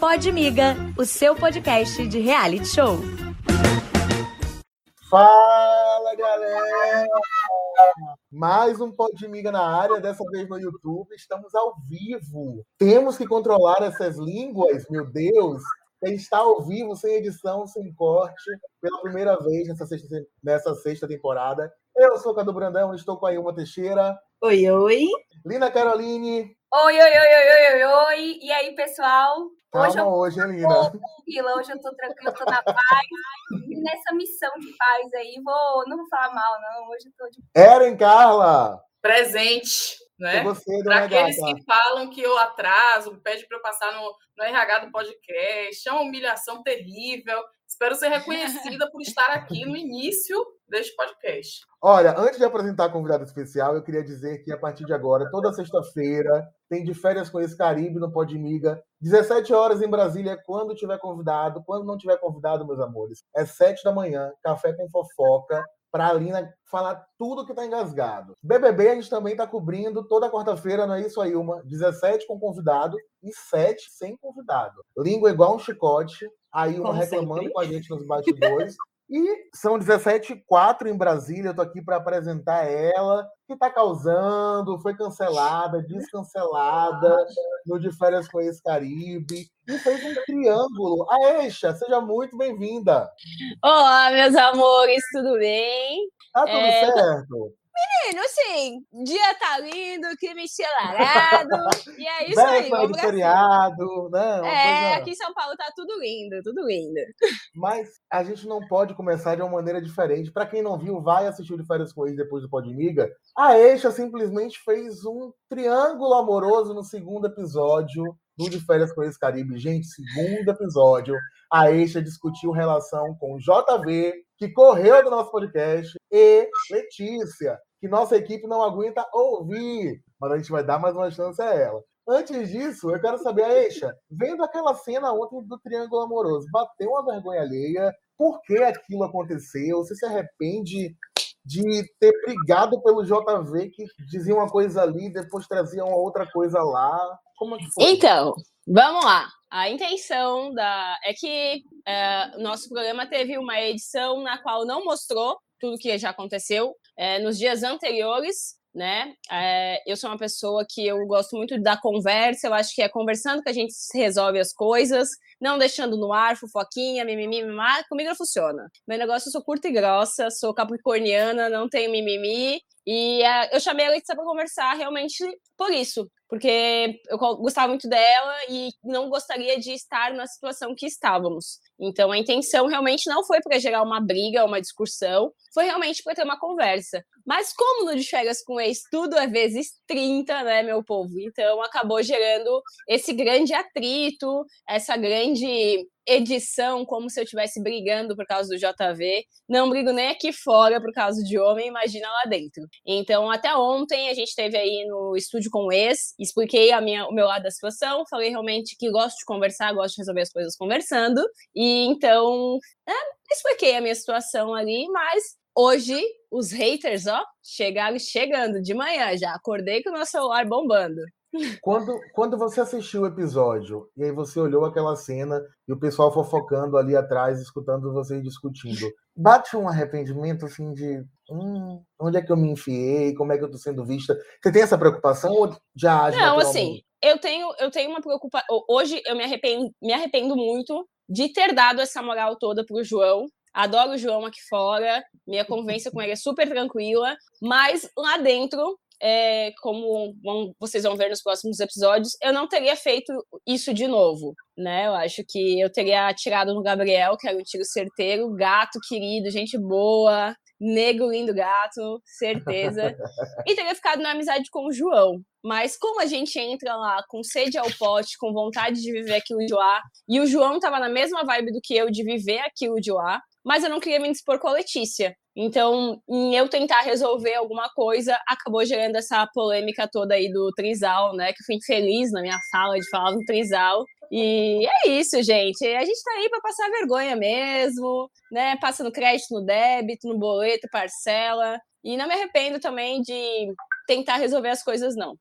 Pode Miga, o seu podcast de reality show. Fala, galera! Mais um Pode Miga na área, dessa vez no YouTube. Estamos ao vivo. Temos que controlar essas línguas, meu Deus. Está ao vivo, sem edição, sem corte, pela primeira vez nessa sexta, nessa sexta temporada. Eu sou o Cadu Brandão, estou com a Ilma Teixeira. Oi, oi. Lina Caroline. Oi, oi, oi, oi, oi, oi. E aí, pessoal? Calma hoje, eu hoje hein, Lina? Tô tranquila, hoje eu tô tranquila, tô na paz. E nessa missão de paz aí, vou, não vou falar mal, não. Hoje eu tô de. Eren Carla! Presente. Né? Para aqueles que falam que eu atraso, pede para eu passar no, no RH do podcast, é uma humilhação terrível. Espero ser reconhecida por estar aqui no início deste podcast. Olha, antes de apresentar a convidada especial, eu queria dizer que a partir de agora, toda sexta-feira, tem de férias com esse Caribe no Podmiga. 17 horas em Brasília, quando tiver convidado. Quando não tiver convidado, meus amores, é 7 da manhã, café com fofoca para a Alina falar tudo que está engasgado. BBB a gente também está cobrindo toda quarta-feira, não é isso aí, uma 17 com convidado e 7 sem convidado. Língua igual um chicote, aí uma reclamando sempre. com a gente nos bastidores. E são 17 4 em Brasília, eu tô aqui para apresentar ela, que está causando, foi cancelada, descancelada no De Férias com Ex-Caribe, e fez um triângulo. Aisha, seja muito bem-vinda. Olá, meus amores, tudo bem? Tá tudo é... certo? Menino, assim, dia tá lindo, clima encelarado, e é isso aí. Vamos feriado, né? Uma é, coisa... aqui em São Paulo tá tudo lindo, tudo lindo. Mas a gente não pode começar de uma maneira diferente. Para quem não viu, vai assistir o de Férias com Ex depois do Podmiga. A Eixa simplesmente fez um triângulo amoroso no segundo episódio do De Férias com Ex Caribe. Gente, segundo episódio, a Eixa discutiu relação com JV, que correu do nosso podcast, e Letícia, que nossa equipe não aguenta ouvir, mas a gente vai dar mais uma chance a ela. Antes disso, eu quero saber, Eixa, vendo aquela cena ontem do Triângulo Amoroso, bateu uma vergonha alheia? Por que aquilo aconteceu? Você se arrepende de ter brigado pelo JV que dizia uma coisa ali, depois trazia uma outra coisa lá? Como é que foi? Então, vamos lá. A intenção da é que é, nosso programa teve uma edição na qual não mostrou tudo que já aconteceu é, nos dias anteriores, né? É, eu sou uma pessoa que eu gosto muito da conversa, eu acho que é conversando que a gente resolve as coisas, não deixando no ar, fofoquinha, mimimi, mimimi, comigo não funciona. Meu negócio eu sou curta e grossa, sou capricorniana, não tenho mimimi, e uh, eu chamei a Letícia para conversar realmente por isso, porque eu gostava muito dela e não gostaria de estar na situação que estávamos. Então a intenção realmente não foi para gerar uma briga, uma discussão, foi realmente para ter uma conversa. Mas como no de férias com ex tudo é vezes 30, né, meu povo? Então acabou gerando esse grande atrito, essa grande edição, como se eu estivesse brigando por causa do JV. Não brigo nem aqui fora por causa de homem, imagina lá dentro. Então, até ontem a gente teve aí no estúdio com o ex, expliquei a minha, o meu lado da situação, falei realmente que gosto de conversar, gosto de resolver as coisas conversando. E então, é, expliquei a minha situação ali, mas hoje os haters, ó, chegaram chegando de manhã já. Acordei com o meu celular bombando. Quando, quando você assistiu o episódio e aí você olhou aquela cena e o pessoal fofocando ali atrás, escutando vocês discutindo, bate um arrependimento assim de hum, onde é que eu me enfiei, como é que eu tô sendo vista? Você tem essa preocupação ou já age Não, assim, eu tenho, eu tenho uma preocupação. Hoje eu me arrependo, me arrependo muito de ter dado essa moral toda pro João. Adoro o João aqui fora, minha convivência com ele é super tranquila, mas lá dentro é, como vão, vocês vão ver nos próximos episódios, eu não teria feito isso de novo, né? Eu acho que eu teria atirado no Gabriel, que era um tiro certeiro, gato querido, gente boa, negro lindo gato, certeza. e teria ficado na amizade com o João. Mas como a gente entra lá com sede ao pote, com vontade de viver aquilo de lá, e o João tava na mesma vibe do que eu de viver aquilo de lá, mas eu não queria me dispor com a Letícia. Então, em eu tentar resolver alguma coisa, acabou gerando essa polêmica toda aí do Trisal, né? Que eu fui infeliz na minha fala de falar do Trisal. E é isso, gente. A gente tá aí para passar vergonha mesmo, né? Passando crédito no débito, no boleto, parcela. E não me arrependo também de tentar resolver as coisas, não.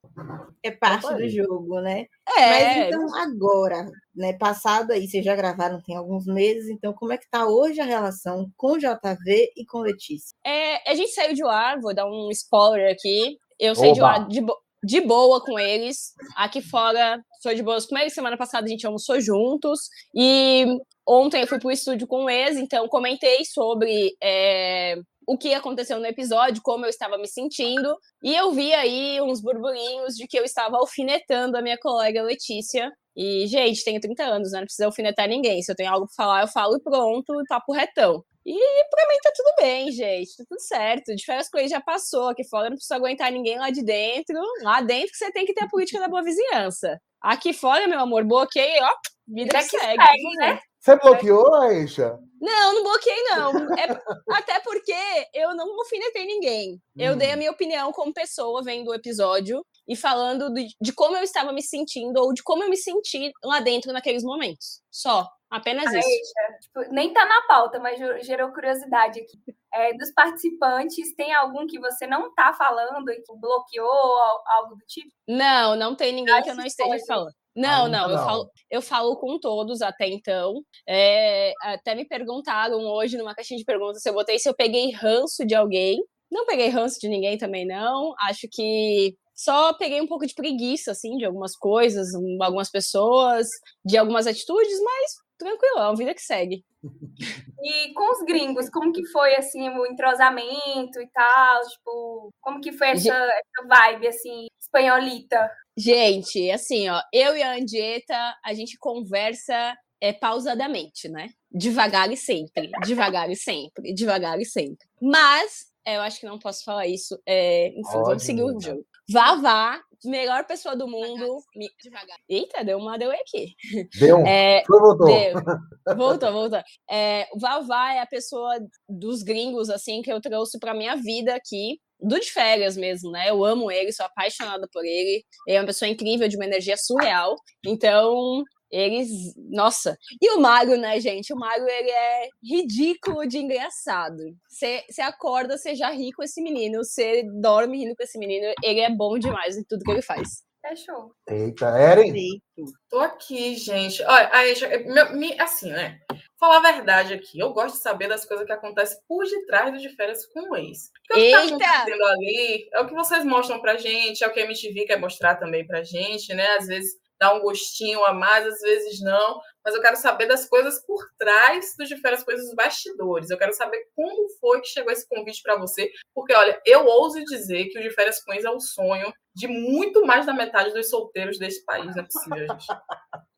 é parte do jogo, né? É. Mas então agora, né, passado aí, vocês já gravaram tem alguns meses, então como é que tá hoje a relação com JV e com Letícia? É, a gente saiu de lá, vou dar um spoiler aqui. Eu saí Oba. de lá de, bo de boa com eles. Aqui fora, sou de boas com eles. Semana passada a gente almoçou juntos. E ontem eu fui pro estúdio com o ex, então comentei sobre é, o que aconteceu no episódio, como eu estava me sentindo, e eu vi aí uns burburinhos de que eu estava alfinetando a minha colega Letícia. E, gente, tenho 30 anos, né? Não precisa alfinetar ninguém. Se eu tenho algo para falar, eu falo e pronto, papo retão. E pra mim tá tudo bem, gente. Tá tudo certo. De férias coisas já passou. Aqui fora não precisa aguentar ninguém lá de dentro. Lá dentro que você tem que ter a política da boa vizinhança. Aqui fora, meu amor, bloqueei, ó. Vida que, que segue. segue né? Você bloqueou, Aisha? Não, não bloqueei, não. É, até porque eu não alfinetei ninguém. Eu hum. dei a minha opinião como pessoa vendo o episódio e falando de, de, como eu estava me sentindo ou de como eu me senti lá dentro naqueles momentos. Só. Apenas Aisha, isso. Tipo, nem tá na pauta, mas gerou curiosidade aqui. É, dos participantes, tem algum que você não tá falando e que bloqueou algo do tipo? Não, não tem ninguém que eu não esteja falando. Não, não, eu falo, eu falo com todos até então. É, até me perguntaram hoje numa caixinha de perguntas se eu botei se eu peguei ranço de alguém. Não peguei ranço de ninguém também, não. Acho que só peguei um pouco de preguiça, assim, de algumas coisas, algumas pessoas, de algumas atitudes, mas tranquilo, é uma vida que segue. E com os gringos, como que foi, assim, o entrosamento e tal? Tipo, como que foi essa, essa vibe, assim, espanholita? Gente, assim, ó, eu e a Andieta, a gente conversa é, pausadamente, né? Devagar e sempre, devagar e sempre, devagar e sempre. Mas, é, eu acho que não posso falar isso. É, enfim, Ótimo. vamos seguir o jogo. Vavá, melhor pessoa do mundo. Devagar. Eita, deu uma deu aqui. Deu. É, voltou. Deu. Voltou, voltou. É, Vavá é a pessoa dos gringos, assim, que eu trouxe pra minha vida aqui do de férias mesmo, né? Eu amo ele, sou apaixonada por ele. Ele é uma pessoa incrível, de uma energia surreal. Então, eles. Nossa! E o Mago, né, gente? O Mago, ele é ridículo de engraçado. Você acorda, você já ri com esse menino, você dorme rindo com esse menino. Ele é bom demais em tudo que ele faz. Fechou. Eita, Eren? Tô aqui, gente. Olha, aí, assim, né? Falar a verdade aqui, eu gosto de saber das coisas que acontecem por detrás do de férias com o ex. Porque Eita! o que tá acontecendo ali é o que vocês mostram pra gente, é o que a MTV quer mostrar também pra gente, né? Às vezes dá um gostinho a mais, às vezes não, mas eu quero saber das coisas por trás dos diferentes coisas dos bastidores. Eu quero saber como foi que chegou esse convite para você, porque olha, eu ouso dizer que o de férias é o sonho de muito mais da metade dos solteiros desse país, não é possível, gente.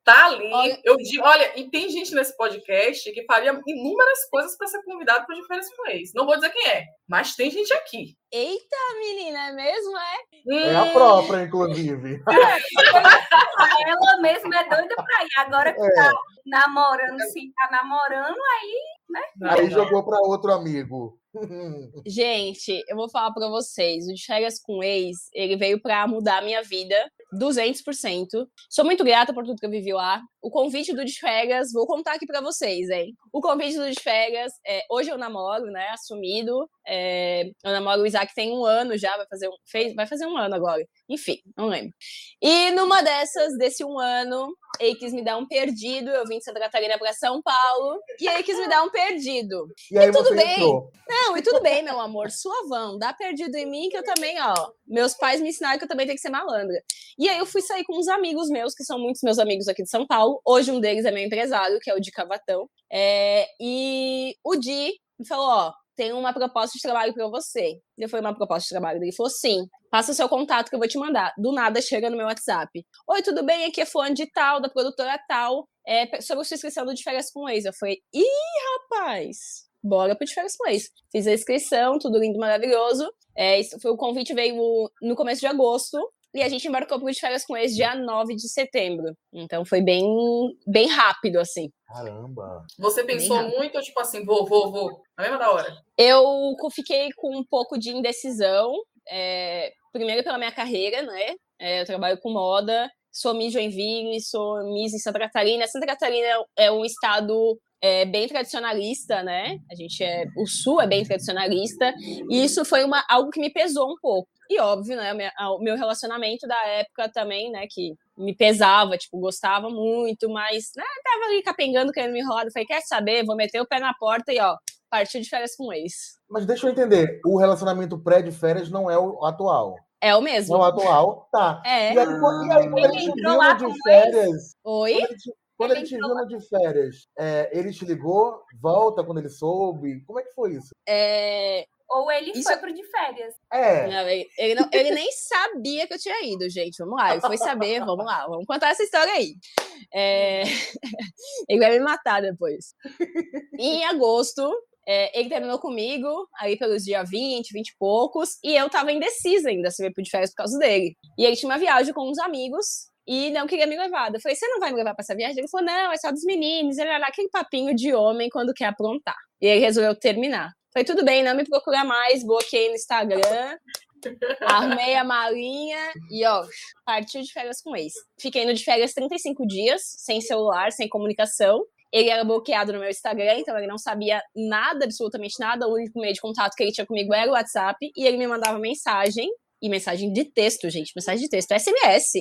Tá ali. Olha, eu digo, olha, e tem gente nesse podcast que faria inúmeras coisas para ser convidado para com ex. Não vou dizer quem é, mas tem gente aqui. Eita, menina, é mesmo, é? É a própria, inclusive. É, ela mesma é doida pra ir. Agora que é. tá namorando, se tá namorando, aí, né? Aí jogou para outro amigo. Gente, eu vou falar para vocês, o de férias com ex, ele veio para mudar a minha vida 200%. Sou muito grata por tudo que eu vivi lá. O convite do de férias, vou contar aqui para vocês, hein? O convite do de férias, é, hoje eu namoro, né, assumido. É, eu namoro o Isaac tem um ano já, vai fazer um, fez, vai fazer um ano agora. Enfim, não lembro. E numa dessas, desse um ano, ele quis me dar um perdido. Eu vim de Santa Catarina para São Paulo e ele quis me dar um perdido. E, aí e tudo bem. Entrou. Não, e tudo bem, meu amor, suavão. Dá perdido em mim que eu também, ó. Meus pais me ensinaram que eu também tenho que ser malandra. E aí eu fui sair com uns amigos meus, que são muitos meus amigos aqui de São Paulo. Hoje um deles é meu empresário, que é o Di Cavatão. É, e o Di me falou, ó, tem uma proposta de trabalho para você. Eu falei, uma proposta de trabalho? Ele falou, sim. Passa o seu contato que eu vou te mandar. Do nada chega no meu WhatsApp. Oi, tudo bem? Aqui é fulano de tal, da produtora tal. É, sobre a sua inscrição do De Férias com Ex. Eu falei, ih, rapaz, bora pro De Férias com Ex. Fiz a inscrição, tudo lindo, maravilhoso. É, foi, o convite veio no começo de agosto. E a gente embarcou pro De Férias com Ex dia 9 de setembro. Então foi bem, bem rápido, assim. Caramba! Você pensou muito, tipo assim, vou, vou, vou, na mesma da hora? Eu fiquei com um pouco de indecisão. É, primeiro pela minha carreira, né? É, eu trabalho com moda, sou Miss Joinville, sou Miss em Santa Catarina. Santa Catarina é um estado é bem tradicionalista, né? A gente é, o Sul é bem tradicionalista, e isso foi uma, algo que me pesou um pouco. E óbvio, né, o meu relacionamento da época também, né, que me pesava, tipo, gostava muito, mas, né, tava ali capengando, querendo me enrolar, eu falei, quer saber, vou meter o pé na porta e, ó, partiu de férias com o ex. Mas deixa eu entender, o relacionamento pré de férias não é o atual. É o mesmo. É o atual, tá. É. E aí, quando ele te viu de férias... Oi? Quando ele te, quando ele, te viu de férias, é, ele te ligou, volta quando ele soube? Como é que foi isso? É, ou ele isso... foi pro de férias. É. Não, ele, ele, não, ele, nem sabia que eu tinha ido, gente. Vamos lá, ele foi saber, vamos lá, vamos contar essa história aí. É... ele vai me matar depois. em agosto, é, ele terminou comigo, aí pelos dias 20, 20 e poucos, e eu tava indecisa ainda se eu ia pro de férias por causa dele. E ele tinha uma viagem com uns amigos, e não queria me levar. Eu falei, você não vai me levar pra essa viagem? Ele falou, não, é só dos meninos. Ele era aquele papinho de homem quando quer aprontar. E ele resolveu terminar. Falei, tudo bem, não me procura mais, bloqueei no Instagram, arrumei a malinha e, ó, partiu de férias com ex. Fiquei no de férias 35 dias, sem celular, sem comunicação. Ele era bloqueado no meu Instagram, então ele não sabia nada, absolutamente nada. O único meio de contato que ele tinha comigo era o WhatsApp. E ele me mandava mensagem e mensagem de texto, gente, mensagem de texto, SMS.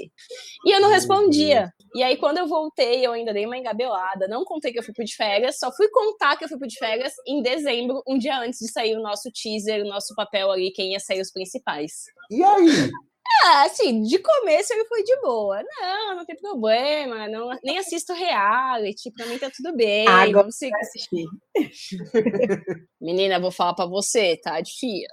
E eu não respondia. E aí, quando eu voltei, eu ainda dei uma engabelada, não contei que eu fui pro de férias, só fui contar que eu fui pro de férias em dezembro, um dia antes de sair o nosso teaser, o nosso papel ali, quem ia sair os principais. E aí? Ah, assim, de começo ele foi de boa. Não, não tem problema, não, nem assisto reality, pra mim tá tudo bem. Agora vamos seguir. assistir. Menina, vou falar pra você, tá difícil.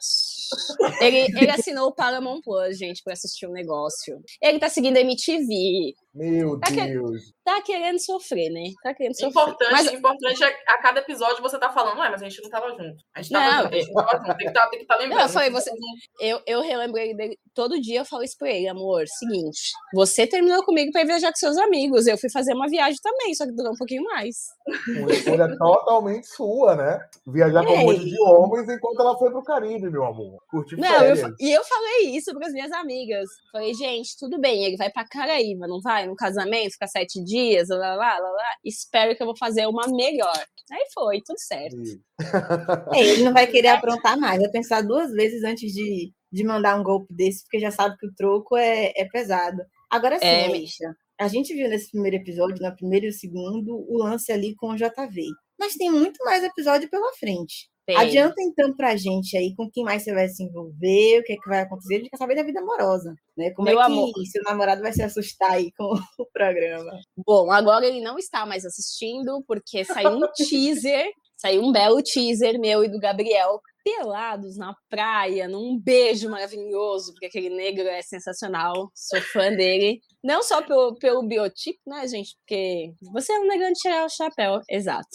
Ele, ele assinou o Paramount Plus, gente, pra assistir o um negócio. Ele tá seguindo a MTV. Meu tá Deus. Que, tá querendo sofrer, né? Tá querendo sofrer. Importante, mas... importante é a cada episódio você tá falando, ué, mas a gente não tava junto. A gente tava não, junto, a gente tava junto. Tem que estar tá, tá lembrando. Não, foi, você, eu, eu relembrei dele. Todo dia eu falo isso pra ele, amor. Seguinte, você terminou comigo pra ir viajar com seus amigos. Eu fui fazer uma viagem também, só que durou um pouquinho mais. Uma escolha totalmente sua, né? Viajar com um monte de homens enquanto ela foi pro Caribe, meu amor. Curtir não, eu, E eu falei isso pras minhas amigas. Falei, gente, tudo bem, ele vai pra Caraíba, não vai? No casamento, ficar sete dias, lá, lá, lá, lá. Espero que eu vou fazer uma melhor. Aí foi, tudo certo. É, ele não vai querer aprontar mais, vai pensar duas vezes antes de, de mandar um golpe desse, porque já sabe que o troco é, é pesado. Agora sim, é, Misha, a gente viu nesse primeiro episódio, no primeiro e o segundo, o lance ali com o JV. Mas tem muito mais episódio pela frente. Tem. Adianta então pra gente aí com quem mais você vai se envolver, o que é que vai acontecer, a gente quer saber da vida amorosa, né? Como Meu é que amor. seu namorado vai se assustar aí com o programa? Bom, agora ele não está mais assistindo, porque saiu um teaser, saiu um belo teaser meu e do Gabriel pelados na praia, num beijo maravilhoso, porque aquele negro é sensacional, sou fã dele. Não só pelo, pelo biotipo, né, gente? Porque você é um negão de tirar o chapéu, exato.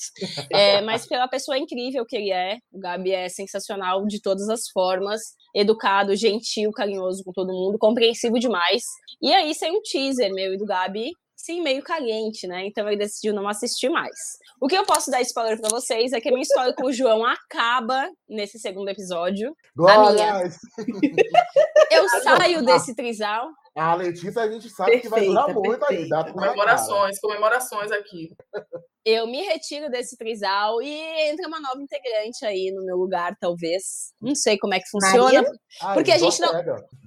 É, mas pela pessoa incrível que ele é. O Gabi é sensacional de todas as formas. Educado, gentil, carinhoso com todo mundo, compreensivo demais. E aí saiu um teaser meu e do Gabi, sim, meio caliente, né? Então ele decidiu não assistir mais. O que eu posso dar spoiler para vocês é que a minha história com o João acaba nesse segundo episódio. Glória! A minha. eu saio desse trisal. A Letícia, a gente sabe perfeita, que vai durar muito aí. Dá comemorações, comemorações aqui. Eu me retiro desse trisal e entra uma nova integrante aí no meu lugar, talvez. Não sei como é que funciona. Porque a gente não,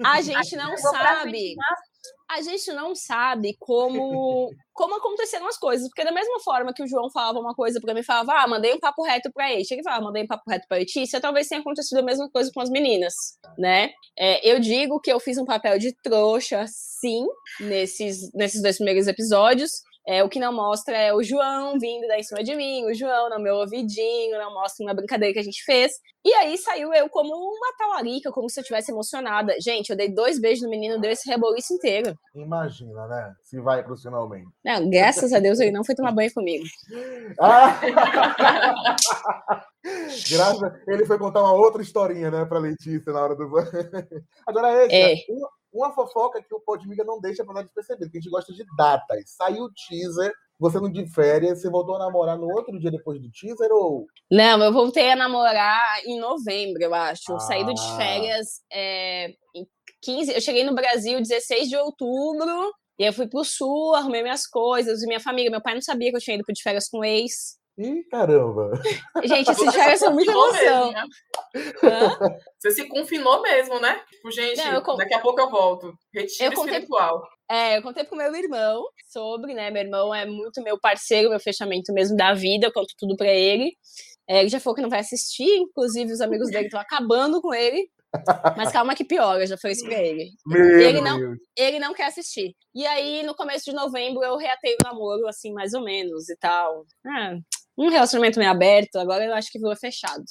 a gente não sabe a gente não sabe como como aconteceram as coisas, porque da mesma forma que o João falava uma coisa para mim, falava, ah, mandei um papo reto para ele, ele falava, mandei um papo reto para Letícia, talvez tenha acontecido a mesma coisa com as meninas, né? É, eu digo que eu fiz um papel de trouxa, sim, nesses, nesses dois primeiros episódios, é, o que não mostra é o João vindo daí em cima de mim, o João no meu ouvidinho, não mostra uma brincadeira que a gente fez. E aí saiu eu como uma talarica, como se eu tivesse emocionada. Gente, eu dei dois beijos no menino, deu esse reboliço inteiro. Imagina, né? Se vai profissionalmente. Não, graças a Deus ele não foi tomar banho comigo. Ah! Graças, ele foi contar uma outra historinha, né, pra Letícia na hora do banho. Agora, esse, é. uma, uma fofoca que o Podmiga não deixa pra nada despercebido, que a gente gosta de datas. Saiu o teaser, você não de férias, você voltou a namorar no outro dia depois do teaser ou. Não, eu voltei a namorar em novembro, eu acho. Eu ah. saí de férias é, em 15. Eu cheguei no Brasil 16 de outubro. E eu fui pro sul, arrumei minhas coisas, minha família. Meu pai não sabia que eu tinha ido pro de férias com ex. Ih, caramba. Gente, esses férias são muita emoção. Mesmo, né? Você se confinou mesmo, né? Tipo, gente, Não, daqui a pouco eu volto. Retiro eu espiritual. É, eu contei pro meu irmão sobre, né? Meu irmão é muito meu parceiro, meu fechamento mesmo da vida, eu conto tudo pra ele. É, ele já falou que não vai assistir, inclusive os amigos dele estão acabando com ele. Mas calma que piora, já foi isso pra ele. Meu ele não, ele não quer assistir. E aí, no começo de novembro, eu reatei o namoro, assim, mais ou menos e tal. Ah, um relacionamento meio aberto, agora eu acho que virou fechado.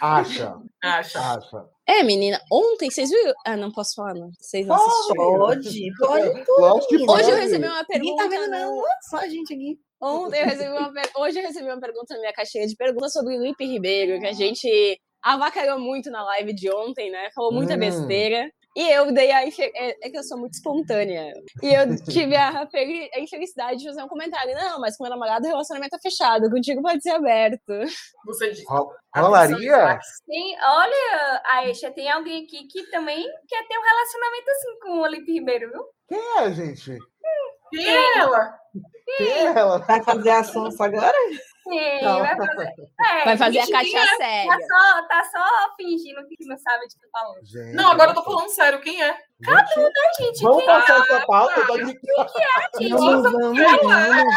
Acha. Acha. Acha. É, menina, ontem vocês viram. Ah, não posso falar, não. Vocês não assistiram. Pode, pode. Tudo, Hoje eu recebi uma pergunta. Ninguém tá vendo, não. Só a gente aqui. Ontem eu recebi uma Hoje eu recebi uma pergunta na minha caixinha de perguntas sobre o Lipe Ribeiro, que a gente avacalhou muito na live de ontem, né? Falou muita hum. besteira. E eu dei a. É, é que eu sou muito espontânea. E eu tive a, a infelicidade de fazer um comentário. Não, mas com meu namorado o relacionamento é fechado. Contigo pode ser aberto. Você disse. Rolaria? Sim, olha, Aisha, tem alguém aqui que também quer ter um relacionamento assim com o Olipe Ribeiro, viu? Quem é, gente? Quem é ela? Quem é ela? Vai fazer a sonsa agora? Sim, vai fazer. É, vai fazer a Katia tá séria. Tá só, tá só fingindo que não sabe de que tá falando. Gente, não, agora eu tô falando sério. Quem é? Cada um, né, gente? Vamos passar essa pauta. Quem que é, gente? Não, vamos, vamos,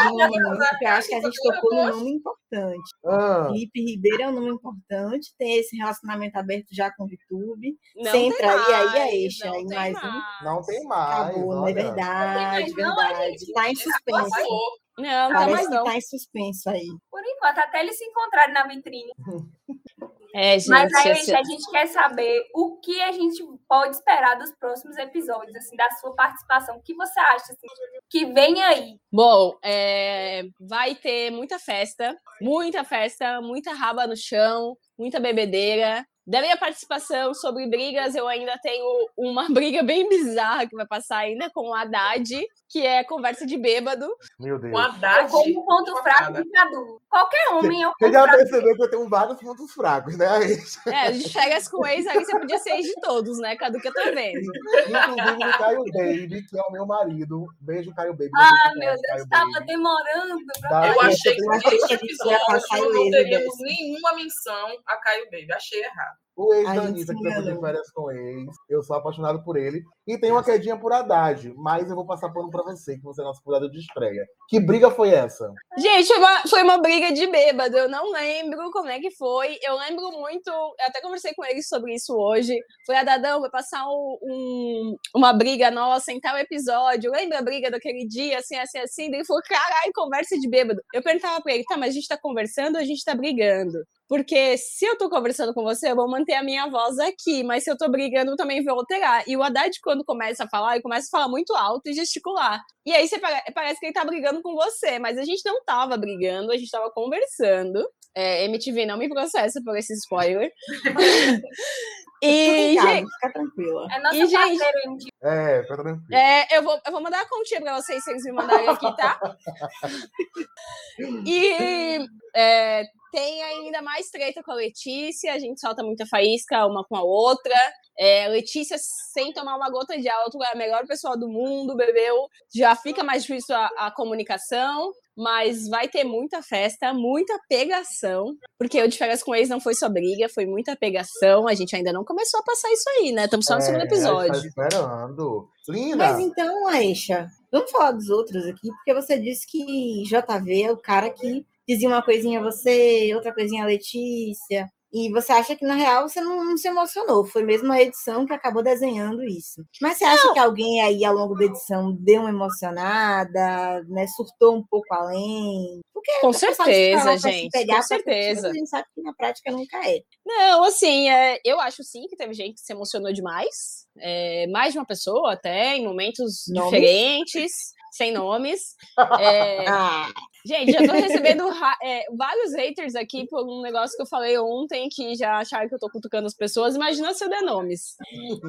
vamos, porque eu acho que a gente tocou num nome importante. Ah. Felipe Ribeiro é um nome importante, tem esse relacionamento aberto já com o YouTube. Você entraria aí a eixa, aí mais um. Não tem mais. Acabou, não é verdade, verdade. Tá em suspenso. Não, não tá mais não. tá em suspenso aí. Por enquanto, até eles se encontrarem na vitrine. É, gente, Mas aí esse... a gente quer saber o que a gente pode esperar dos próximos episódios, assim, da sua participação. O que você acha assim, que vem aí? Bom, é... vai ter muita festa, muita festa, muita raba no chão, muita bebedeira. Da minha participação sobre brigas, eu ainda tenho uma briga bem bizarra que vai passar ainda com o Haddad, que é conversa de bêbado. Meu Deus. O Haddad. Como ponto fraco de Cadu. Qualquer homem é um Você já percebeu que eu tenho vários pontos fracos, né? É, a gente chega com ex, aí você podia ser ex de todos, né, Cadu, que eu tô vendo. Inclusive o Caio Baby, que é o meu marido. Beijo, Caio Baby. Ah, meu Deus, tava demorando. Pra... Eu achei que nesse episódio não teríamos nenhuma menção a Caio Baby. Achei errado. O ex da Anitta, que eu de férias com ex. Eu sou apaixonado por ele. E tem uma quedinha por Haddad, mas eu vou passar pano pra você, que você é nosso cuidado de estreia. Que briga foi essa? Gente, foi uma, foi uma briga de bêbado. Eu não lembro como é que foi. Eu lembro muito. Eu até conversei com ele sobre isso hoje. Foi a Dadão, vai passar um, um, uma briga nossa em tal episódio. Lembra a briga daquele dia, assim, assim, assim? Ele falou: caralho, conversa de bêbado. Eu perguntava pra ele: tá, mas a gente tá conversando ou a gente tá brigando? Porque se eu tô conversando com você, eu vou manter a minha voz aqui, mas se eu tô brigando, eu também vou alterar. E o Haddad, quando começa a falar, ele começa a falar muito alto e gesticular. E aí você parece que ele tá brigando com você, mas a gente não tava brigando, a gente tava conversando. É, MTV não me processa por esse spoiler. E, gente, fica tranquila. É nossa e, gente, É, fica tranquila. É, eu, vou, eu vou mandar a continha pra vocês, se eles me mandarem aqui, tá? e é, tem ainda mais treta com a Letícia, a gente solta muita faísca uma com a outra. É, Letícia, sem tomar uma gota de álcool, é a melhor pessoa do mundo, bebeu. Já fica mais difícil a, a comunicação, mas vai ter muita festa, muita pegação, porque o de férias com ex não foi só briga, foi muita pegação. A gente ainda não começou a passar isso aí, né? Estamos só no é, segundo episódio. Tá esperando. Linda. Mas então, Aisha, vamos falar dos outros aqui, porque você disse que JV é o cara que dizia uma coisinha a você, outra coisinha a Letícia. E você acha que, na real, você não, não, se emocionou. Foi mesmo a edição que acabou desenhando isso. Mas você acha não. que alguém aí, ao longo da edição, deu uma emocionada, né? Surtou um pouco além? Porque com certeza, gente. Pegar com certeza. a gente sabe que na prática nunca é. Não, assim, é, eu acho sim que teve gente que se emocionou demais. É, mais de uma pessoa, até, em momentos Nomes? diferentes sem nomes. É, ah. Gente, já tô recebendo é, vários haters aqui por um negócio que eu falei ontem, que já acharam que eu tô cutucando as pessoas. Imagina se eu der nomes.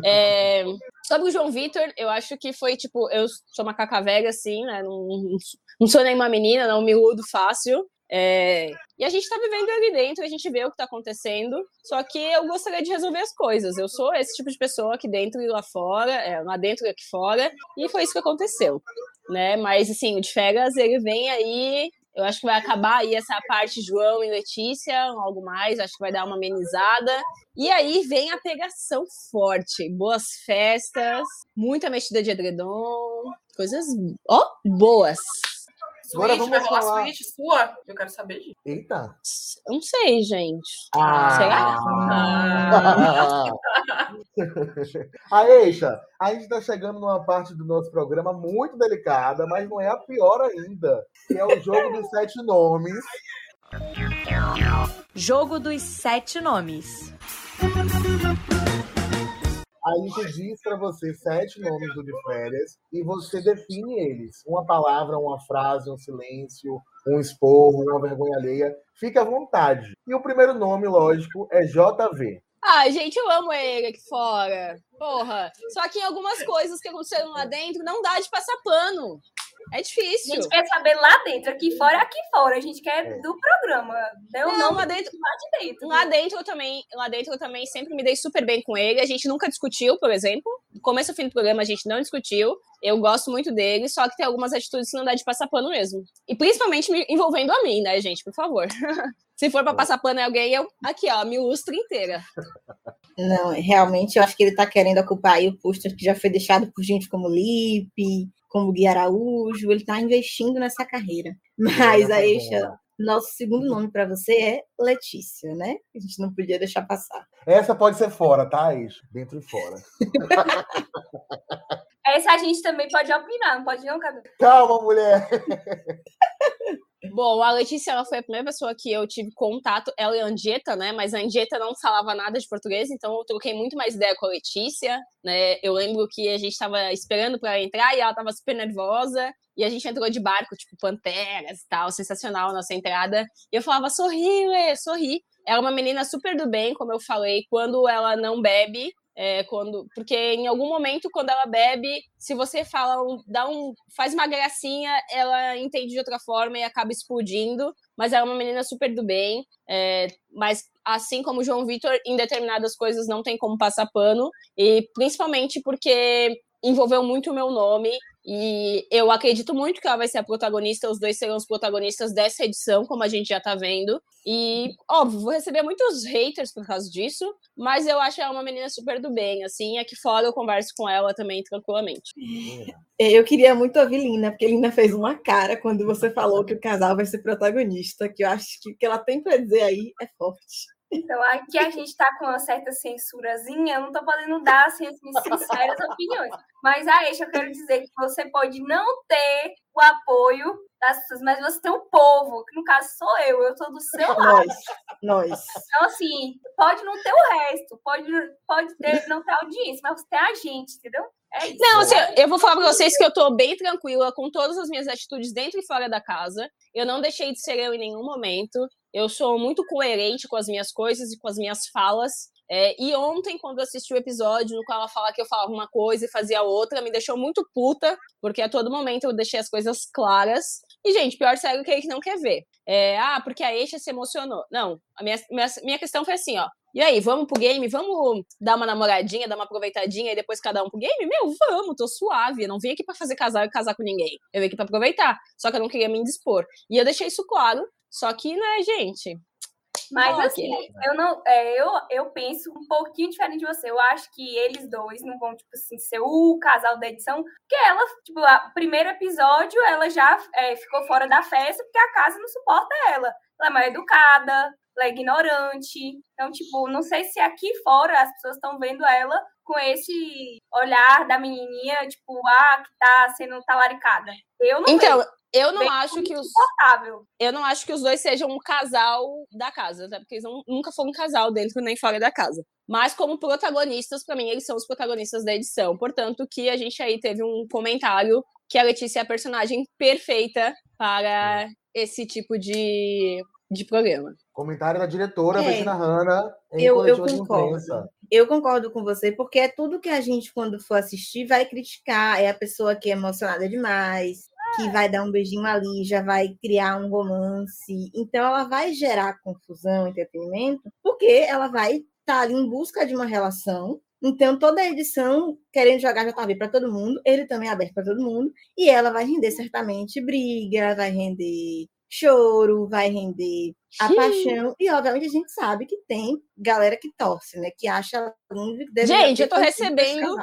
É, sobre o João Vitor, eu acho que foi tipo, eu sou uma caca velha, assim, né? Não, não sou nem uma menina, não me rudo fácil. É, e a gente tá vivendo ali dentro, a gente vê o que tá acontecendo, só que eu gostaria de resolver as coisas. Eu sou esse tipo de pessoa aqui dentro e lá fora, é, lá dentro e aqui fora, e foi isso que aconteceu, né? Mas, assim, o de Fegas, ele vem aí Eu acho que vai acabar aí essa parte João e Letícia, algo mais, acho que vai dar uma amenizada. E aí vem a pegação forte. Boas festas, muita mexida de edredom, coisas, ó, boas. Agora vamos vai rolar falar... suíte sua? Eu quero saber disso. Eita. Não sei, gente. Ah. Será? Ah. a Eixa, a gente está chegando numa parte do nosso programa muito delicada, mas não é a pior ainda, que é o jogo dos sete nomes. Jogo dos sete nomes. A gente diz para você sete nomes do de férias e você define eles. Uma palavra, uma frase, um silêncio, um esporro, uma vergonha alheia. Fique à vontade. E o primeiro nome, lógico, é JV. Ah, gente, eu amo ele aqui fora. Porra. Só que em algumas coisas que aconteceram lá dentro, não dá de passar pano. É difícil. A gente quer saber lá dentro, aqui fora é aqui fora. A gente quer é. do programa. Deu não, lá dentro, lá de dentro. Lá dentro eu também, lá dentro eu também sempre me dei super bem com ele. A gente nunca discutiu, por exemplo. Do começo ao fim do programa a gente não discutiu. Eu gosto muito dele, só que tem algumas atitudes que não dá de passar pano mesmo. E principalmente me envolvendo a mim, né, gente? Por favor. Se for para passar pano em alguém, eu aqui, ó, me lustra inteira. Não, realmente eu acho que ele tá querendo ocupar aí o posto que já foi deixado por gente como Lipe, como Gui Araújo, ele está investindo nessa carreira. Mas a Eixa, nosso segundo nome para você é Letícia, né? A gente não podia deixar passar. Essa pode ser fora, tá, Eixa? Dentro e fora. Essa a gente também pode opinar, não pode não, Cadu? Calma, mulher! Bom, a Letícia ela foi a primeira pessoa que eu tive contato, ela e a Andieta, né? Mas a Andieta não falava nada de português, então eu troquei muito mais ideia com a Letícia, né? Eu lembro que a gente estava esperando para entrar e ela estava super nervosa. E a gente entrou de barco, tipo, panteras e tal, sensacional a nossa entrada. E eu falava, sorri, Lê, sorri. Ela é uma menina super do bem, como eu falei, quando ela não bebe, é, quando, porque em algum momento, quando ela bebe, se você fala, um, dá um, faz uma gracinha, ela entende de outra forma e acaba explodindo. Mas ela é uma menina super do bem. É, mas assim como o João Vitor, em determinadas coisas não tem como passar pano. E principalmente porque envolveu muito o meu nome e eu acredito muito que ela vai ser a protagonista, os dois serão os protagonistas dessa edição, como a gente já tá vendo. E, óbvio, vou receber muitos haters por causa disso, mas eu acho ela uma menina super do bem, assim, aqui fora eu converso com ela também tranquilamente. É, eu queria muito ouvir Lina, porque Lina fez uma cara quando você falou que o casal vai ser protagonista, que eu acho que o que ela tem para dizer aí é forte. Então, aqui a gente está com uma certa censurazinha, eu não estou podendo dar assim, as minhas sinceras opiniões. Mas, Aisha, eu quero dizer que você pode não ter o apoio das pessoas, mas você tem o povo, que no caso sou eu, eu sou do seu lado. Nós, nós. Então, assim, pode não ter o resto, pode, pode ter, não ter audiência, mas você tem a gente, entendeu? É isso. Não, assim, eu vou falar para vocês que eu tô bem tranquila com todas as minhas atitudes dentro e fora da casa. Eu não deixei de ser eu em nenhum momento. Eu sou muito coerente com as minhas coisas e com as minhas falas. É, e ontem, quando eu assisti o episódio no qual ela fala que eu falava uma coisa e fazia outra, me deixou muito puta, porque a todo momento eu deixei as coisas claras. E, gente, pior cego que ele não quer ver. É, ah, porque a Eixa se emocionou. Não, a minha, minha, minha questão foi assim, ó. E aí, vamos pro game? Vamos dar uma namoradinha, dar uma aproveitadinha e depois cada um pro game? Meu, vamos, tô suave. Eu não vim aqui para fazer casal e casar com ninguém. Eu vim aqui pra aproveitar. Só que eu não queria me indispor. E eu deixei isso claro. Só que, né, gente, mas assim, eu não, é, eu, eu penso um pouquinho diferente de você. Eu acho que eles dois não vão, tipo assim, ser o casal da edição, porque ela, tipo, o primeiro episódio, ela já é, ficou fora da festa porque a casa não suporta ela. Ela é mais educada, ela é ignorante. Então, tipo, não sei se aqui fora as pessoas estão vendo ela com esse olhar da menininha, tipo, ah, que tá sendo talaricada. Eu não Então, vejo. eu não acho que os Eu não acho que os dois sejam um casal da casa, até porque eles não, nunca foram um casal dentro nem fora da casa. Mas como protagonistas, para mim, eles são os protagonistas da edição. Portanto, que a gente aí teve um comentário que a Letícia é a personagem perfeita para esse tipo de, de programa. Comentário da diretora é. Bettina Hanna em eu, eu concordo. Eu concordo com você, porque é tudo que a gente, quando for assistir, vai criticar. É a pessoa que é emocionada demais, que vai dar um beijinho ali, já vai criar um romance. Então, ela vai gerar confusão, entretenimento, porque ela vai estar tá ali em busca de uma relação Então, toda a edição, querendo jogar JV para todo mundo, ele também é aberto para todo mundo, e ela vai render certamente briga, vai render choro, vai render a Sim. paixão. E, obviamente, a gente sabe que tem galera que torce, né? Que acha lindo. Gente, eu tô recebendo.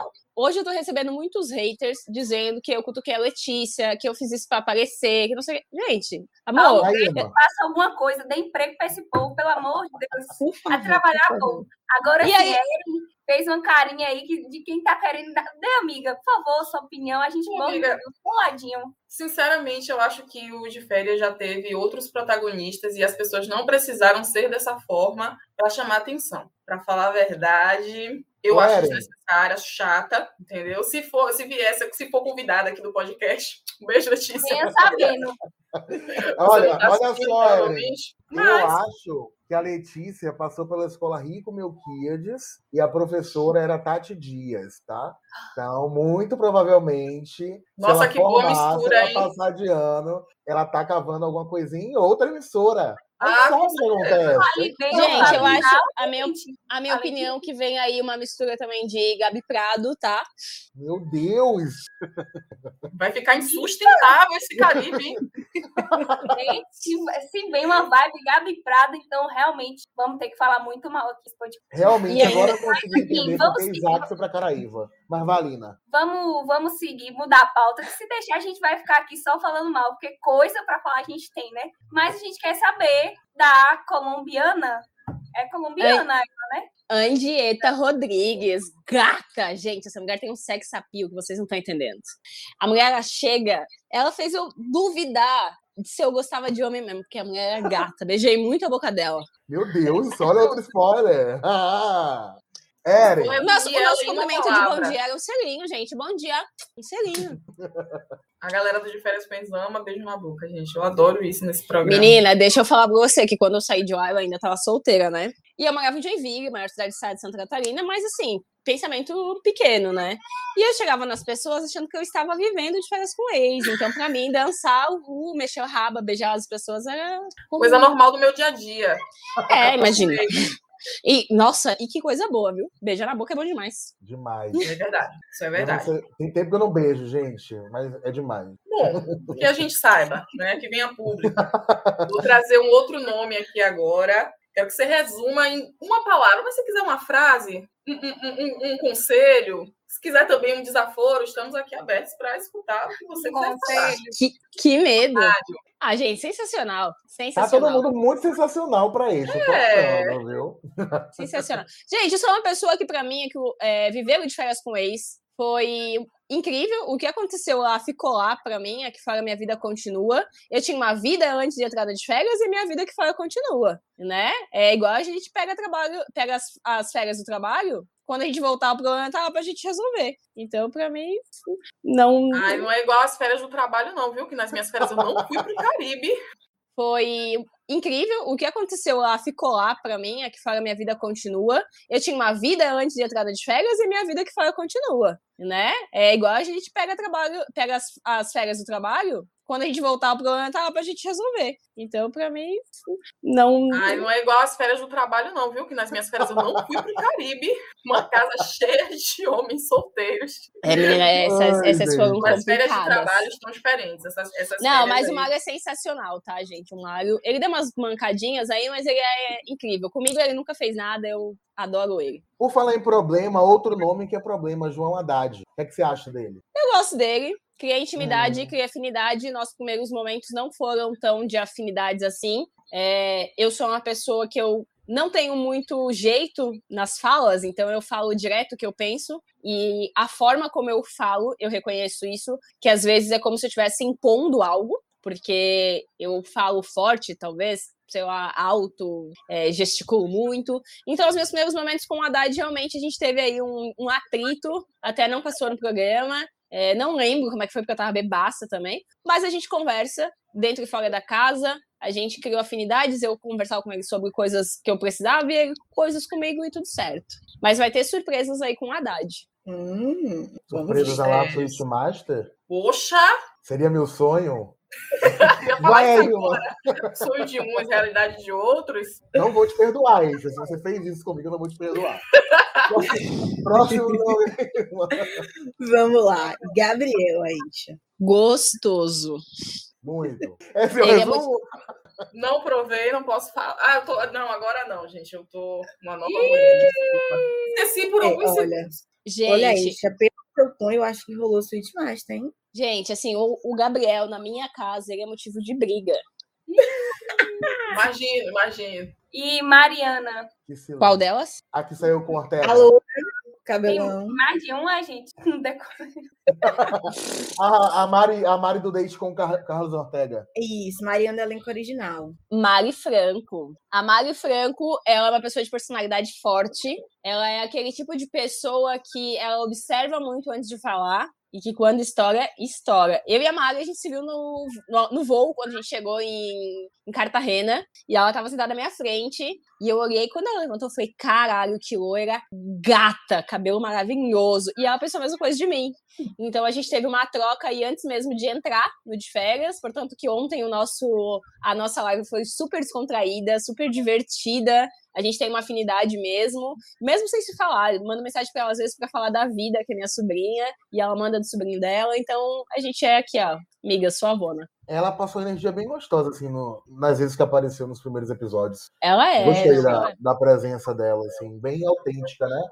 Hoje eu tô recebendo muitos haters dizendo que eu cutuquei a Letícia, que eu fiz isso pra aparecer, que não sei. Gente, amor. faça alguma coisa, dê emprego pra esse povo, pelo amor de Deus. a trabalhar povo. Agora, e aí... ele fez uma carinha aí de quem tá querendo dar. Dê, amiga, por favor, sua opinião. A gente vamos um ladinho. Sinceramente, eu acho que o de férias já teve outros protagonistas e as pessoas não precisaram ser dessa forma para chamar atenção. Para falar a verdade, eu Ué, acho desnecessária, chata, entendeu? Se for, se viesse, se for convidada aqui do podcast, um beijo, Letícia. Venha sabendo. olha, olha só, Mas... eu acho que a Letícia passou pela escola Rico Melquiades e a professora era Tati Dias, tá? Então, muito provavelmente, Nossa, que boa mistura, ela passar de ano, ela tá cavando alguma coisinha em outra emissora. Ah, Gente, eu acho, a minha, a minha opinião, que vem aí uma mistura também de Gabi Prado, tá? Meu Deus! Vai ficar insustentável esse Caribe, hein? Gente, se vem uma vibe Gabi Prado, então realmente vamos ter que falar muito mal aqui. Realmente, agora eu consegui entender vamos que é exato para Caraíva. Mas Valina. Vamos, vamos seguir, mudar a pauta, que se deixar a gente vai ficar aqui só falando mal, porque coisa para falar a gente tem, né? Mas a gente quer saber da colombiana. É colombiana, An né? Andieta Rodrigues, gata! Gente, essa mulher tem um sex appeal que vocês não estão entendendo. A mulher ela chega, ela fez eu duvidar se eu gostava de homem mesmo, porque a mulher é gata. Beijei muito a boca dela. Meu Deus, olha outro spoiler. Ah, Eren. Nosso, o nosso cumprimento de bom dia era um selinho, gente. Bom dia, um selinho. A galera do De Férias com ama beijo na boca, gente. Eu adoro isso nesse programa. Menina, deixa eu falar pra você que quando eu saí de Iowa, eu ainda tava solteira, né? E eu morava em Joinville, maior cidade de Santa Catarina, mas assim, pensamento pequeno, né? E eu chegava nas pessoas achando que eu estava vivendo de férias com ex. Então, para mim, dançar, uh, mexer o rabo, beijar as pessoas era. Coisa normal do meu dia a dia. É, imagina. E, nossa, e que coisa boa, viu? Beijar na boca é bom demais. Demais. É verdade. Isso é verdade. tem tempo que eu não beijo, gente, mas é demais. Bom, que a gente saiba, né? Que venha público. Vou trazer um outro nome aqui agora. Quero que você resuma em uma palavra. Mas se quiser uma frase, um, um, um, um conselho, se quiser também um desaforo, estamos aqui abertos para escutar o que você quiser falar. Que, que medo! Ah, gente, sensacional. Sensacional. Tá todo mundo muito sensacional para isso. É. Achando, viu? Sensacional. Gente, eu sou uma pessoa que, para mim, é que é, viveu de férias com ex foi incrível. O que aconteceu lá ficou lá para mim, é que fora minha vida continua. Eu tinha uma vida antes de entrada de férias e minha vida que fora continua, né? É igual a gente pega trabalho, pega as, as férias do trabalho, quando a gente voltar, o problema tava pra gente resolver. Então, pra mim, não. Ai, não é igual as férias do trabalho, não, viu? Que nas minhas férias eu não fui pro Caribe. Foi incrível. O que aconteceu lá ficou lá para mim, é que fora minha vida continua. Eu tinha uma vida antes de entrada de férias e minha vida que fora continua, né? É igual a gente pega trabalho, pega as, as férias do trabalho, quando a gente voltar, o problema tava pra gente resolver. Então, pra mim, não. Ai, não é igual as férias do trabalho, não, viu? Que nas minhas férias eu não fui pro Caribe. Uma casa cheia de homens solteiros. É, menina, essas, Ai, essas foram complicadas. As férias de trabalho estão diferentes. Essas, essas não, mas aí. o Mário é sensacional, tá, gente? O Mário, ele deu umas mancadinhas aí, mas ele é incrível. Comigo ele nunca fez nada, eu adoro ele. Por falar em problema, outro nome que é problema, João Haddad. O que, é que você acha dele? Eu gosto dele. Criei intimidade, hum. criei afinidade. Nossos primeiros momentos não foram tão de afinidades assim. É, eu sou uma pessoa que eu não tenho muito jeito nas falas, então eu falo direto o que eu penso. E a forma como eu falo, eu reconheço isso, que às vezes é como se eu estivesse impondo algo, porque eu falo forte, talvez, sei lá, alto, é, gesticulo muito. Então, os meus primeiros momentos com o Haddad, realmente, a gente teve aí um, um atrito, até não passou no programa. É, não lembro como é que foi, porque eu tava bebaça também. Mas a gente conversa dentro e fora da casa. A gente criou afinidades, eu conversava com ele sobre coisas que eu precisava e ele coisas comigo e tudo certo. Mas vai ter surpresas aí com o Haddad. Hum, surpresas a lá Switch Master? Poxa! Seria meu sonho. Vai aí, mano. Sonho de uns, realidade de outros. Não vou te perdoar, Aisha. Se você fez isso comigo, eu não vou te perdoar. Próximo nome. Vamos lá. Gabriel, Aisha. Gostoso. Muito. Esse é o resumo. É muito... Não provei, não posso falar. Ah, eu tô. Não, agora não, gente. Eu tô uma nova mulher. Esqueci por alguns é, olha, Gente, olha aí, pelo seu tom, eu acho que rolou Sweet Master, hein? Gente, assim, o, o Gabriel na minha casa, ele é motivo de briga. imagino, imagino. E Mariana. Qual delas? A que saiu com Ortega. Alô, cabelão. Tem mais de uma, gente. a, a, Mari, a Mari do Date com Carlos Ortega. Isso, Mariana elenco original. Mari Franco. A Mari Franco, ela é uma pessoa de personalidade forte. Ela é aquele tipo de pessoa que ela observa muito antes de falar e que quando estoura, estoura. Eu e a Mari, a gente se viu no, no, no voo, quando a gente chegou em, em Cartagena, e ela tava sentada na minha frente, e eu olhei, quando ela levantou, eu falei, caralho, que loira, gata, cabelo maravilhoso, e ela pensou a mesma coisa de mim. Então a gente teve uma troca aí antes mesmo de entrar no de férias, portanto que ontem o nosso, a nossa live foi super descontraída, super divertida, a gente tem uma afinidade mesmo, mesmo sem se falar. Eu mando mensagem para ela às vezes para falar da vida, que é minha sobrinha, e ela manda do sobrinho dela, então a gente é aqui, ó, amiga, sua avona. Ela passou energia bem gostosa, assim, no, nas vezes que apareceu nos primeiros episódios. Ela é. Gostei da, da presença dela, assim, bem autêntica, né?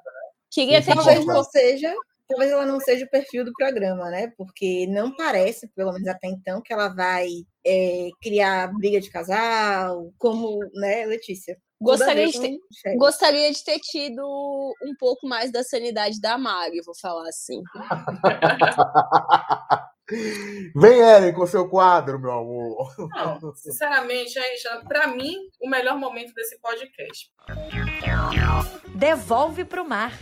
Queria ter talvez não seja, talvez ela não seja o perfil do programa, né? Porque não parece, pelo menos até então, que ela vai é, criar briga de casal, como, né, Letícia? Gostaria de, ter, gostaria de ter tido um pouco mais da sanidade da Mari, vou falar assim. Vem, Ellen, com seu quadro, meu amor. Não, sinceramente, para mim, o melhor momento desse podcast. Devolve para o mar.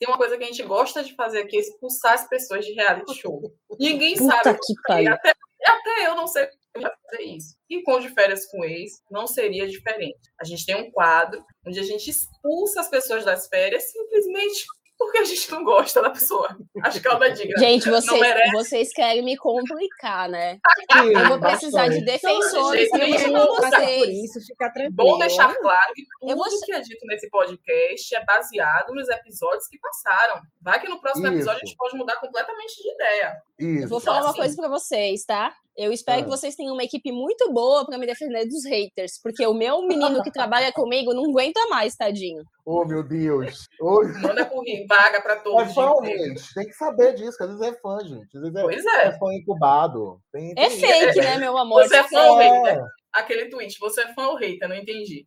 Tem uma coisa que a gente gosta de fazer aqui, é expulsar as pessoas de reality show. Ninguém Puta sabe. Que pariu. Até, até eu não sei fazer isso. E com de férias com ex, não seria diferente. A gente tem um quadro onde a gente expulsa as pessoas das férias simplesmente porque a gente não gosta da pessoa. Acho que ela é digna. Gente, vocês, vocês querem me complicar, né? Sim, eu vou precisar bastante. de defensores então, gente, eu vocês. Por isso, fica tranquilo. Bom deixar claro que tudo vou... que é dito nesse podcast é baseado nos episódios que passaram. Vai que no próximo isso. episódio a gente pode mudar completamente de ideia. Isso. Vou falar uma coisa para vocês, tá? Eu espero ah. que vocês tenham uma equipe muito boa para me defender dos haters, porque o meu menino que trabalha comigo não aguenta mais, tadinho. Oh, meu Deus. Oh. Manda currículo, vaga para todos. É fã, gente. Tem que saber disso, que às vezes é fã, gente. Às vezes é, pois é. é fã incubado. Tem, é tem... É fake, né, meu amor? Você é fã ou hater? Aquele tweet, você é fã ou hater? Não entendi.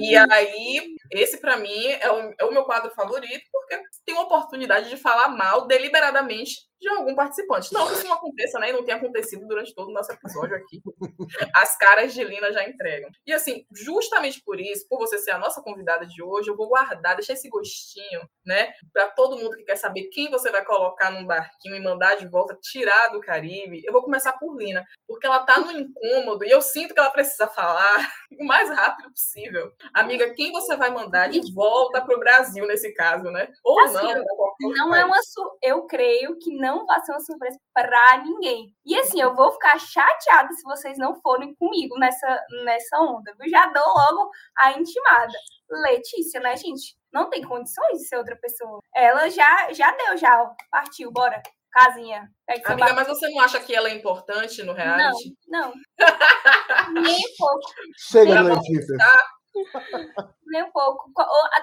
e aí, esse para mim é o, é o meu quadro favorito, porque tem uma oportunidade de falar mal deliberadamente de algum participante. Não que isso não aconteça, né? E não tenha acontecido durante todo o nosso episódio aqui. As caras de Lina já entregam. E assim, justamente por isso, por você ser a nossa convidada de hoje, eu vou guardar, deixar esse gostinho, né? Para todo mundo que quer saber quem você vai colocar num barquinho e mandar de volta, tirar do Caribe. Eu vou começar por Lina, porque ela tá no incômodo e eu sinto que ela precisa falar o mais rápido possível. Amiga, quem você vai mandar de volta pro Brasil nesse caso, né? Ou assim, não. Não é uma. Eu creio que não vai ser uma surpresa para ninguém. E assim, eu vou ficar chateada se vocês não forem comigo nessa, nessa onda. Eu já dou logo a intimada. Letícia, né, gente? Não tem condições de ser outra pessoa. Ela já, já deu, já. Partiu, bora. Casinha. Amiga, mas você não acha que ela é importante no reality? Não, não. Nem um pouco. Chega, Letícia. Nem um pouco.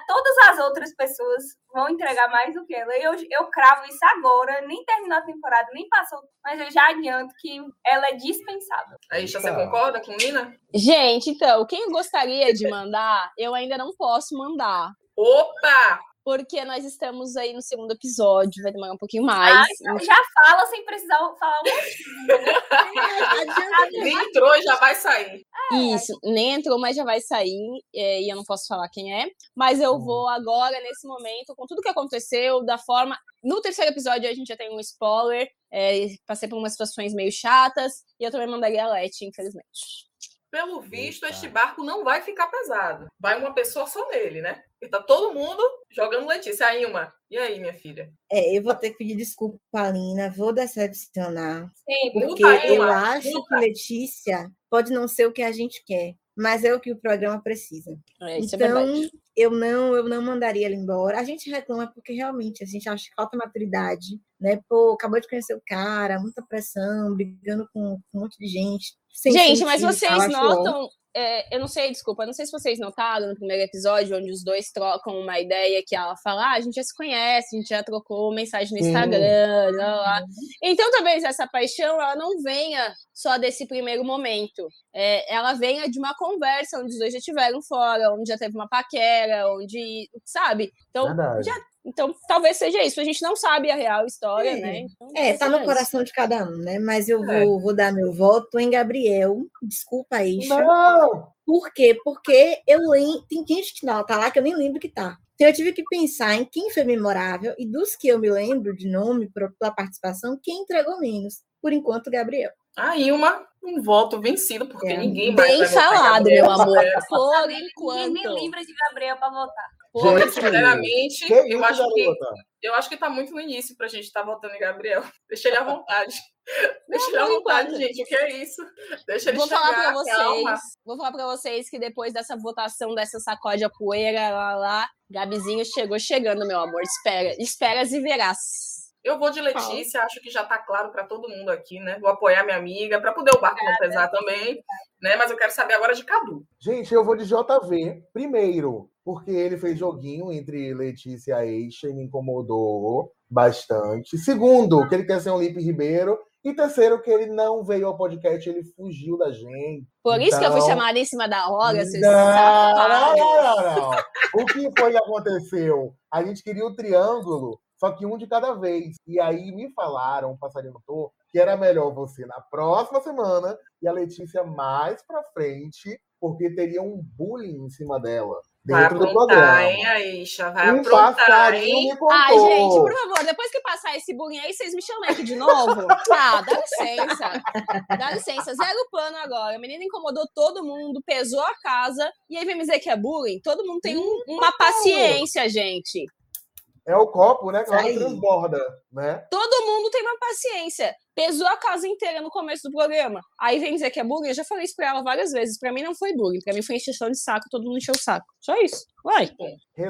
Todas as outras pessoas vão entregar mais do que ela. Eu, eu cravo isso agora, nem terminou a temporada, nem passou, mas eu já adianto que ela é dispensável. Aí, você tá. concorda com Nina? Gente, então, quem gostaria de mandar, eu ainda não posso mandar. Opa! Porque nós estamos aí no segundo episódio, vai demorar um pouquinho mais. Ah, já fala sem precisar falar um Nem entrou e já vai sair. É. Isso, nem entrou, mas já vai sair, é, e eu não posso falar quem é. Mas eu uhum. vou agora, nesse momento, com tudo que aconteceu, da forma. No terceiro episódio, a gente já tem um spoiler. É, passei por umas situações meio chatas, e eu também mandaria a Leti, infelizmente. Pelo visto, Eita. este barco não vai ficar pesado. Vai uma pessoa só nele, né? E tá todo mundo jogando Letícia. A Ilma, e aí, minha filha? É, eu vou ter que pedir desculpa, Palina, vou decepcionar. Sim, porque eu acho que Letícia pode não ser o que a gente quer, mas é o que o programa precisa. É, é então, é eu não, eu não mandaria ele embora. A gente reclama porque realmente a gente acha que falta maturidade, né? Pô, acabou de conhecer o cara, muita pressão, brigando com, com um monte de gente. Gente, mas vocês notam, é, eu não sei, desculpa, não sei se vocês notaram no primeiro episódio, onde os dois trocam uma ideia que ela fala, ah, a gente já se conhece, a gente já trocou mensagem no Instagram, lá, lá. Então, talvez essa paixão, ela não venha só desse primeiro momento. É, ela venha de uma conversa onde os dois já estiveram fora, onde já teve uma paquera, onde, sabe? Então, já, então, talvez seja isso. A gente não sabe a real história, é. né? Então, é, tá no isso. coração de cada um, né? Mas eu é. vou, vou dar meu voto em Gabriel. Desculpa, aí. Não! Por quê? Porque eu lembro. Tem gente que não, tá lá que eu nem lembro que tá. Então eu tive que pensar em quem foi memorável e dos que eu me lembro de nome pela participação, quem entregou menos. Por enquanto, Gabriel. Aí uma um voto vencido, porque é. ninguém mais. Bem falado, meu amor. Por enquanto. Ninguém me lembra de Gabriel para votar. Gente, sinceramente, que eu, acho que, eu acho que tá muito no início pra gente estar tá votando em Gabriel. Deixa ele à vontade. Deixa ele à vontade, gente. O que é isso? Deixa ele vou chegar, falar para vocês. Vou falar para vocês que depois dessa votação, dessa sacode a poeira lá, lá, Gabizinho chegou chegando, meu amor. Espera, esperas e verás. Eu vou de Letícia, acho que já está claro para todo mundo aqui, né? Vou apoiar minha amiga, para poder o barco não pesar também, né? Mas eu quero saber agora de Cadu. Gente, eu vou de JV. Primeiro, porque ele fez joguinho entre Letícia e a Eixa e me incomodou bastante. Segundo, que ele quer ser um Lipe Ribeiro. E terceiro, que ele não veio ao podcast, ele fugiu da gente. Por então... isso que eu fui então, chamada em cima da hora, vocês não, não, não, não, O que foi que aconteceu? A gente queria o triângulo só que um de cada vez. E aí me falaram, o passarinho tô, que era melhor você na próxima semana e a Letícia mais pra frente, porque teria um bullying em cima dela. Dentro vai do programa. hein, Aisha? Vai um aprontar, hein? Ai, gente, por favor, depois que passar esse bullying aí, vocês me chamam aqui de novo? Ah, dá licença. Dá licença. Zero pano agora. A menina incomodou todo mundo, pesou a casa, e aí vem me dizer que é bullying? Todo mundo tem um, uma paciência, gente. É o copo, né? Que ela transborda, né? Todo mundo tem uma paciência. Pesou a casa inteira no começo do programa. Aí vem dizer que é bullying. Eu já falei isso pra ela várias vezes. Pra mim não foi bullying. Pra mim foi encheção de saco. Todo mundo encheu o saco. Só isso. Vai.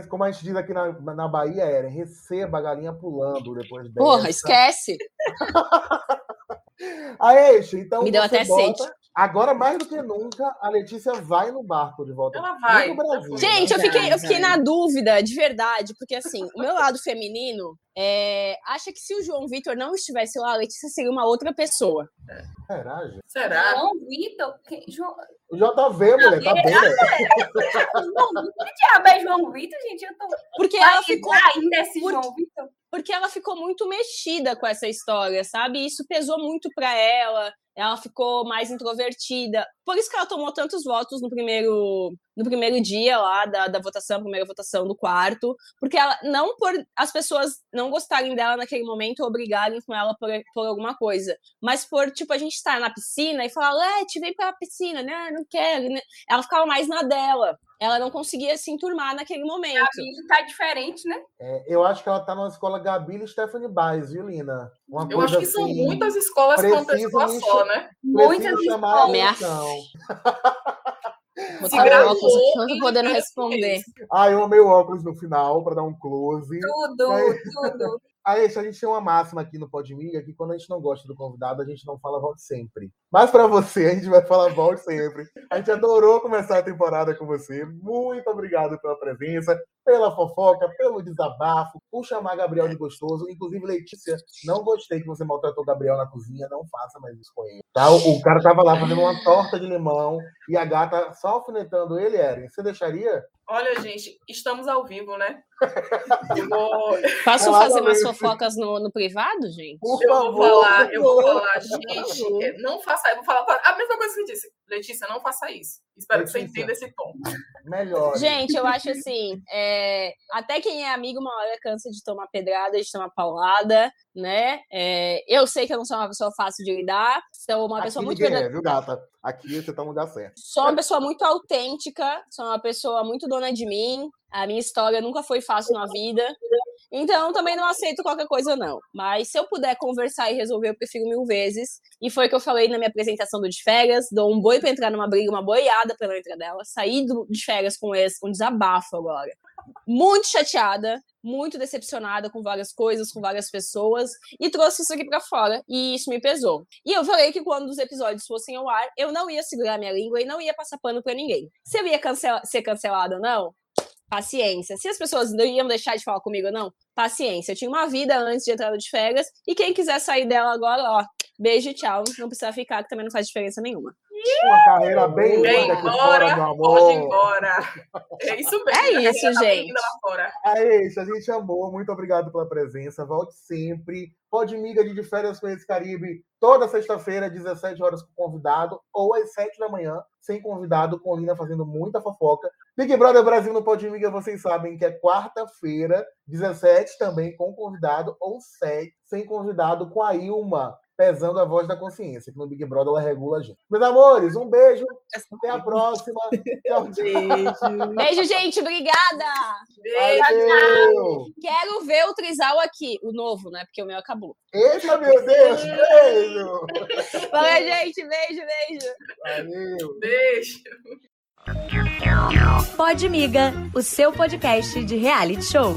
Como a gente diz aqui na, na Bahia, era receba a galinha pulando depois dessa. Porra, esquece. Aí, então. Me deu até bota... sede. Agora, mais do que nunca, a Letícia vai no barco de volta. Ela vai. Brasil, Gente, eu fiquei, eu fiquei na dúvida, de verdade, porque assim, o meu lado feminino é, acha que se o João Vitor não estivesse lá, a Letícia seria uma outra pessoa. Será, gente? Será? João Vitor? João... O JV, mulher, tá bem. Que diabo é João Vitor, gente? Eu tô. Porque ela ficou. Ainda esse João Vitor? Porque ela ficou muito mexida com essa história, sabe? Isso pesou muito para ela ela ficou mais introvertida. Por isso que ela tomou tantos votos no primeiro, no primeiro dia lá da, da votação, primeira votação do quarto, porque ela não por as pessoas não gostarem dela naquele momento obrigarem com ela por, por alguma coisa, mas por tipo a gente estar na piscina e falar, Lete, vem para a piscina, né? Não quero. Né? Ela ficava mais na dela ela não conseguia se enturmar naquele momento. Gabi tá diferente, né? É, eu acho que ela tá numa escola Gabi e Stephanie Baez, viu, Lina? Uma eu acho que assim, são muitas escolas com pessoa só, né? Muitas escolas. Minha... Vou tirar o óculos podendo responder. Ah, eu amei o óculos no final para dar um close. Tudo, Aí... tudo. Aí, a gente tem uma máxima aqui no Podmiga que quando a gente não gosta do convidado, a gente não fala volte sempre. Mas para você, a gente vai falar volte sempre. A gente adorou começar a temporada com você. Muito obrigado pela presença, pela fofoca, pelo desabafo, por chamar Gabriel de gostoso. Inclusive, Letícia, não gostei que você maltratou Gabriel na cozinha. Não faça mais isso com ele. Tá? O, cara tava lá fazendo uma torta de limão e a gata só alfinetando ele, Eren. Você deixaria? Olha, gente, estamos ao vivo, né? Vou... Posso fazer umas fofocas no, no privado, gente? Por eu favor, vou falar, eu vou falar, gente, não faça, eu vou falar a mesma coisa que você disse. Letícia, não faça isso. Espero Letícia. que você entenda esse tom. melhor. Gente, eu acho assim, é, até quem é amigo uma hora cansa de tomar pedrada, de tomar paulada, né? É, eu sei que eu não sou uma pessoa fácil de lidar, sou uma Aqui pessoa muito... É, viu, gata? Aqui você tá no lugar certo. Sou uma pessoa muito autêntica, sou uma pessoa muito dona de mim, a minha história nunca foi fácil na vida, então também não aceito qualquer coisa, não. Mas se eu puder conversar e resolver, eu prefiro mil vezes. E foi o que eu falei na minha apresentação do de férias: dou um boi pra entrar numa briga, uma boiada pela entrada dela, sair do, de férias com esse, com desabafo agora. Muito chateada, muito decepcionada com várias coisas, com várias pessoas, e trouxe isso aqui para fora, e isso me pesou. E eu falei que quando os episódios fossem ao ar, eu não ia segurar minha língua e não ia passar pano para ninguém. Se eu ia cancel ser cancelada ou não, paciência. Se as pessoas não iam deixar de falar comigo não, paciência. Eu tinha uma vida antes de entrar de férias, e quem quiser sair dela agora, ó, beijo e tchau. Não precisa ficar, que também não faz diferença nenhuma. Uma carreira bem Vem embora, meu amor. Pode ir embora. É isso mesmo. É isso, tá gente. É isso, a gente amou. Muito obrigado pela presença. Volte sempre. Pode miga de férias com esse Caribe toda sexta-feira, 17 horas com convidado, ou às 7 da manhã, sem convidado, com Lina fazendo muita fofoca. Big Brother Brasil no Pode Miga, vocês sabem que é quarta-feira, 17 também com convidado, ou 7 sem convidado, com a Ilma pesando a voz da consciência, que no Big Brother ela regula a gente. Meus amores, um beijo. Até a próxima. Tchau, beijo. beijo, gente. Obrigada. Beijo. Quero ver o Trisal aqui, o novo, né? Porque o meu acabou. Eita, meu Deus. Beijo. Valeu, gente. Beijo, beijo. Valeu. Beijo. Pode Miga, o seu podcast de reality show.